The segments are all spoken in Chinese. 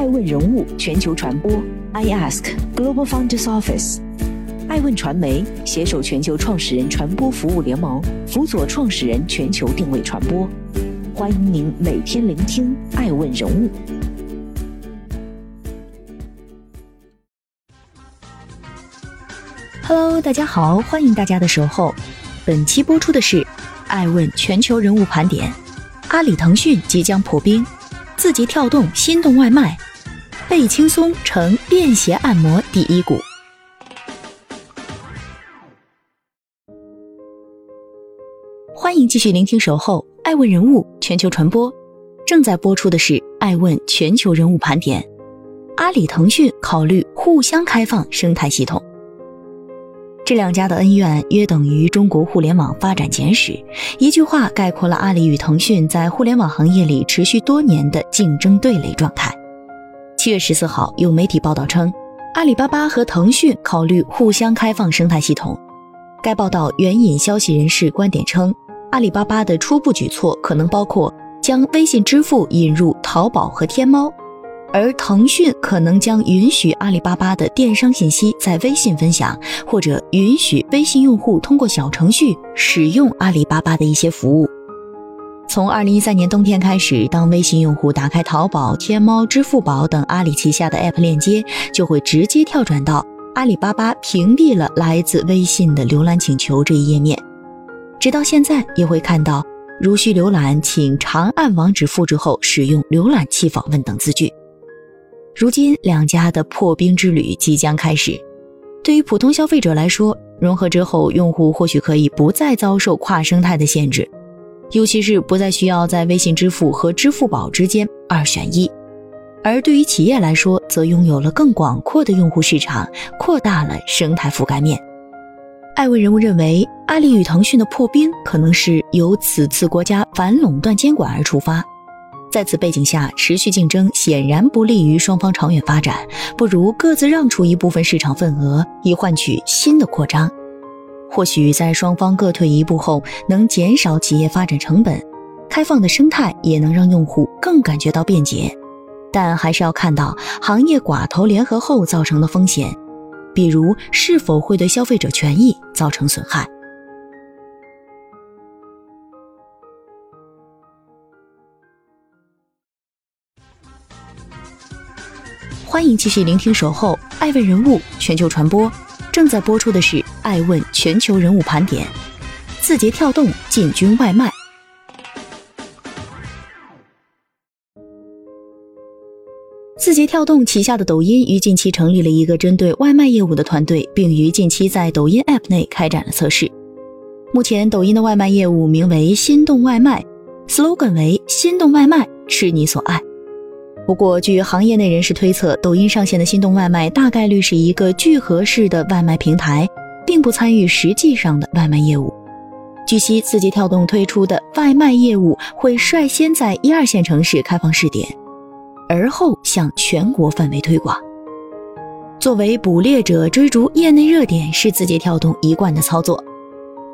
爱问人物全球传播，I Ask Global Founders Office，爱问传媒携手全球创始人传播服务联盟，辅佐创始人全球定位传播。欢迎您每天聆听爱问人物。Hello，大家好，欢迎大家的守候。本期播出的是爱问全球人物盘点，阿里、腾讯即将破冰，字节跳动心动外卖。贝轻松成便携按摩第一股。欢迎继续聆听《守候爱问人物全球传播》，正在播出的是《爱问全球人物盘点》。阿里、腾讯考虑互相开放生态系统。这两家的恩怨约等于中国互联网发展简史，一句话概括了阿里与腾讯在互联网行业里持续多年的竞争对垒状态。七月十四号，有媒体报道称，阿里巴巴和腾讯考虑互相开放生态系统。该报道援引消息人士观点称，阿里巴巴的初步举措可能包括将微信支付引入淘宝和天猫，而腾讯可能将允许阿里巴巴的电商信息在微信分享，或者允许微信用户通过小程序使用阿里巴巴的一些服务。从二零一三年冬天开始，当微信用户打开淘宝、天猫、支付宝等阿里旗下的 App 链接，就会直接跳转到阿里巴巴屏蔽了来自微信的浏览请求这一页面。直到现在，也会看到如需浏览，请长按网址复制后使用浏览器访问等字句。如今，两家的破冰之旅即将开始。对于普通消费者来说，融合之后，用户或许可以不再遭受跨生态的限制。尤其是不再需要在微信支付和支付宝之间二选一，而对于企业来说，则拥有了更广阔的用户市场，扩大了生态覆盖面。艾问人物认为，阿里与腾讯的破冰可能是由此次国家反垄断监管而出发。在此背景下，持续竞争显然不利于双方长远发展，不如各自让出一部分市场份额，以换取新的扩张。或许在双方各退一步后，能减少企业发展成本，开放的生态也能让用户更感觉到便捷。但还是要看到行业寡头联合后造成的风险，比如是否会对消费者权益造成损害。欢迎继续聆听《守候爱问人物全球传播》。正在播出的是《爱问全球人物盘点》，字节跳动进军外卖。字节跳动旗下的抖音于近期成立了一个针对外卖业务的团队，并于近期在抖音 App 内开展了测试。目前，抖音的外卖业务名为“心动外卖 ”，slogan 为“心动外卖，吃你所爱”。不过，据行业内人士推测，抖音上线的心动外卖大概率是一个聚合式的外卖平台，并不参与实际上的外卖业务。据悉，字节跳动推出的外卖业务会率先在一二线城市开放试点，而后向全国范围推广。作为捕猎者，追逐业内热点是字节跳动一贯的操作。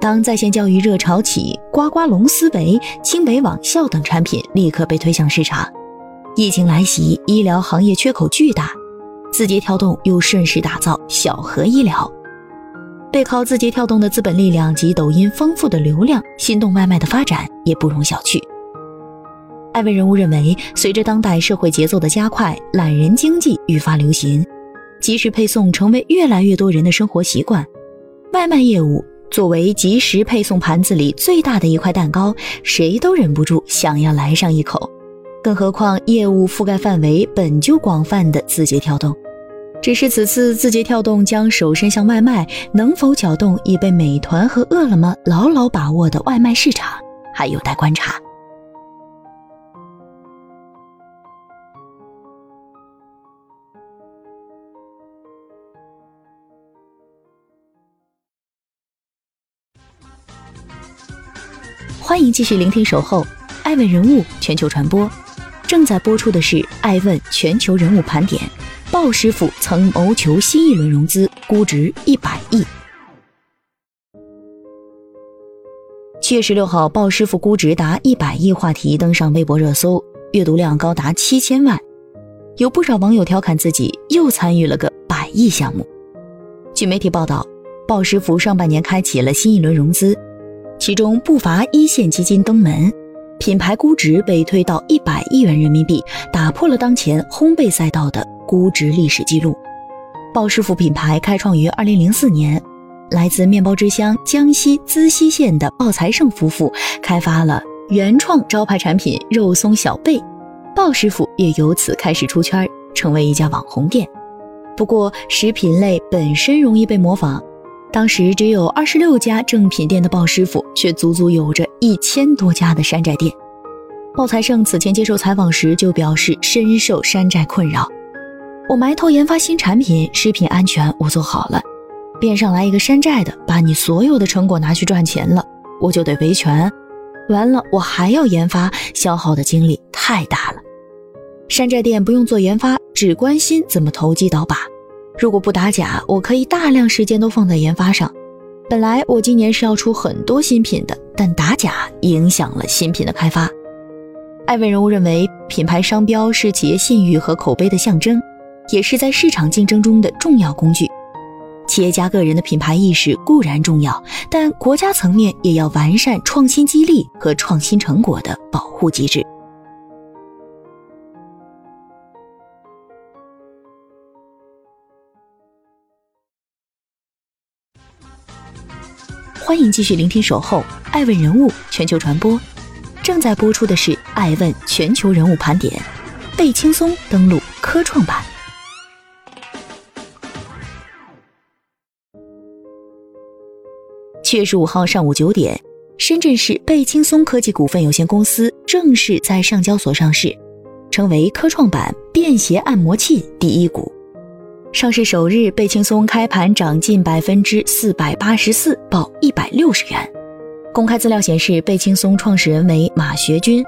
当在线教育热潮起，呱呱龙思维、清北网校等产品立刻被推向市场。疫情来袭，医疗行业缺口巨大，字节跳动又顺势打造小盒医疗。背靠字节跳动的资本力量及抖音丰富的流量，心动外卖的发展也不容小觑。艾问人物认为，随着当代社会节奏的加快，懒人经济愈发流行，即时配送成为越来越多人的生活习惯。外卖业务作为即时配送盘子里最大的一块蛋糕，谁都忍不住想要来上一口。更何况业务覆盖范围本就广泛的字节跳动，只是此次字节跳动将手伸向外卖，能否搅动已被美团和饿了么牢牢把握的外卖市场，还有待观察。欢迎继续聆听《守候爱问人物全球传播》。正在播出的是《爱问全球人物盘点》，鲍师傅曾谋求新一轮融资，估值一百亿。七月十六号，鲍师傅估值达一百亿话题登上微博热搜，阅读量高达七千万。有不少网友调侃自己又参与了个百亿项目。据媒体报道，鲍师傅上半年开启了新一轮融资，其中不乏一线基金登门，品牌估值被推到一百亿元人民币，打破了当前烘焙赛道的估值历史记录。鲍师傅品牌开创于二零零四年，来自面包之乡江西资溪县的鲍才胜夫妇开发了原创招牌产品肉松小贝。鲍师傅也由此开始出圈，成为一家网红店。不过，食品类本身容易被模仿，当时只有二十六家正品店的鲍师傅，却足足有着一千多家的山寨店。鲍才胜此前接受采访时就表示，深受山寨困扰。我埋头研发新产品，食品安全我做好了，边上来一个山寨的，把你所有的成果拿去赚钱了，我就得维权。完了，我还要研发，消耗的精力太大了。山寨店不用做研发，只关心怎么投机倒把。如果不打假，我可以大量时间都放在研发上。本来我今年是要出很多新品的，但打假影响了新品的开发。艾问人物认为，品牌商标是企业信誉和口碑的象征，也是在市场竞争中的重要工具。企业家个人的品牌意识固然重要，但国家层面也要完善创新激励和创新成果的保护机制。欢迎继续聆听《守候爱问人物全球传播》，正在播出的是《爱问全球人物盘点》，贝轻松登陆科创板。七月十五号上午九点，深圳市贝轻松科技股份有限公司正式在上交所上市，成为科创板便携按摩器第一股。上市首日，贝轻松开盘涨近百分之四百八十四，报一百六十元。公开资料显示，贝轻松创始人为马学军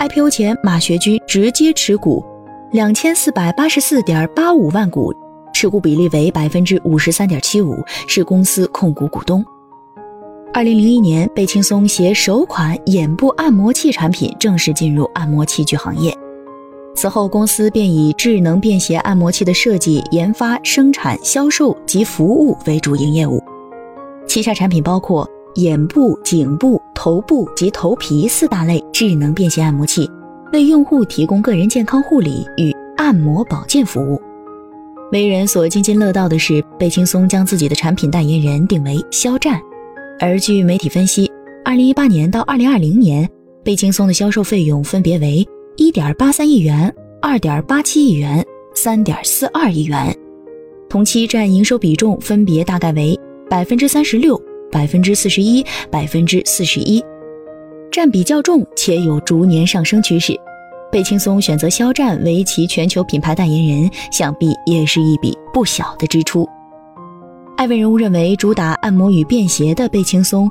，IPO 前马学军直接持股两千四百八十四点八五万股，持股比例为百分之五十三点七五，是公司控股股东。二零零一年，贝轻松携首款眼部按摩器产品正式进入按摩器具行业。此后，公司便以智能便携按摩器的设计、研发、生产、销售及服务为主营业务。旗下产品包括眼部、颈部、头部及头皮四大类智能便携按摩器，为用户提供个人健康护理与按摩保健服务。为人所津津乐道的是，贝轻松将自己的产品代言人定为肖战。而据媒体分析，二零一八年到二零二零年，贝轻松的销售费用分别为。一点八三亿元、二点八七亿元、三点四二亿元，同期占营收比重分别大概为百分之三十六、百分之四十一、百分之四十一，占比较重且有逐年上升趋势。贝轻松选择肖战为其全球品牌代言人，想必也是一笔不小的支出。艾问人物认为，主打按摩与便携的贝轻松，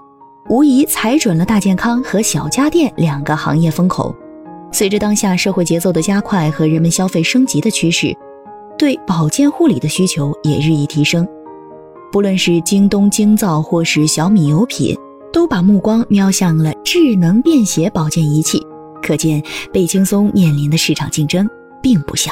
无疑踩准了大健康和小家电两个行业风口。随着当下社会节奏的加快和人们消费升级的趋势，对保健护理的需求也日益提升。不论是京东京造或是小米有品，都把目光瞄向了智能便携保健仪器，可见贝轻松面临的市场竞争并不小。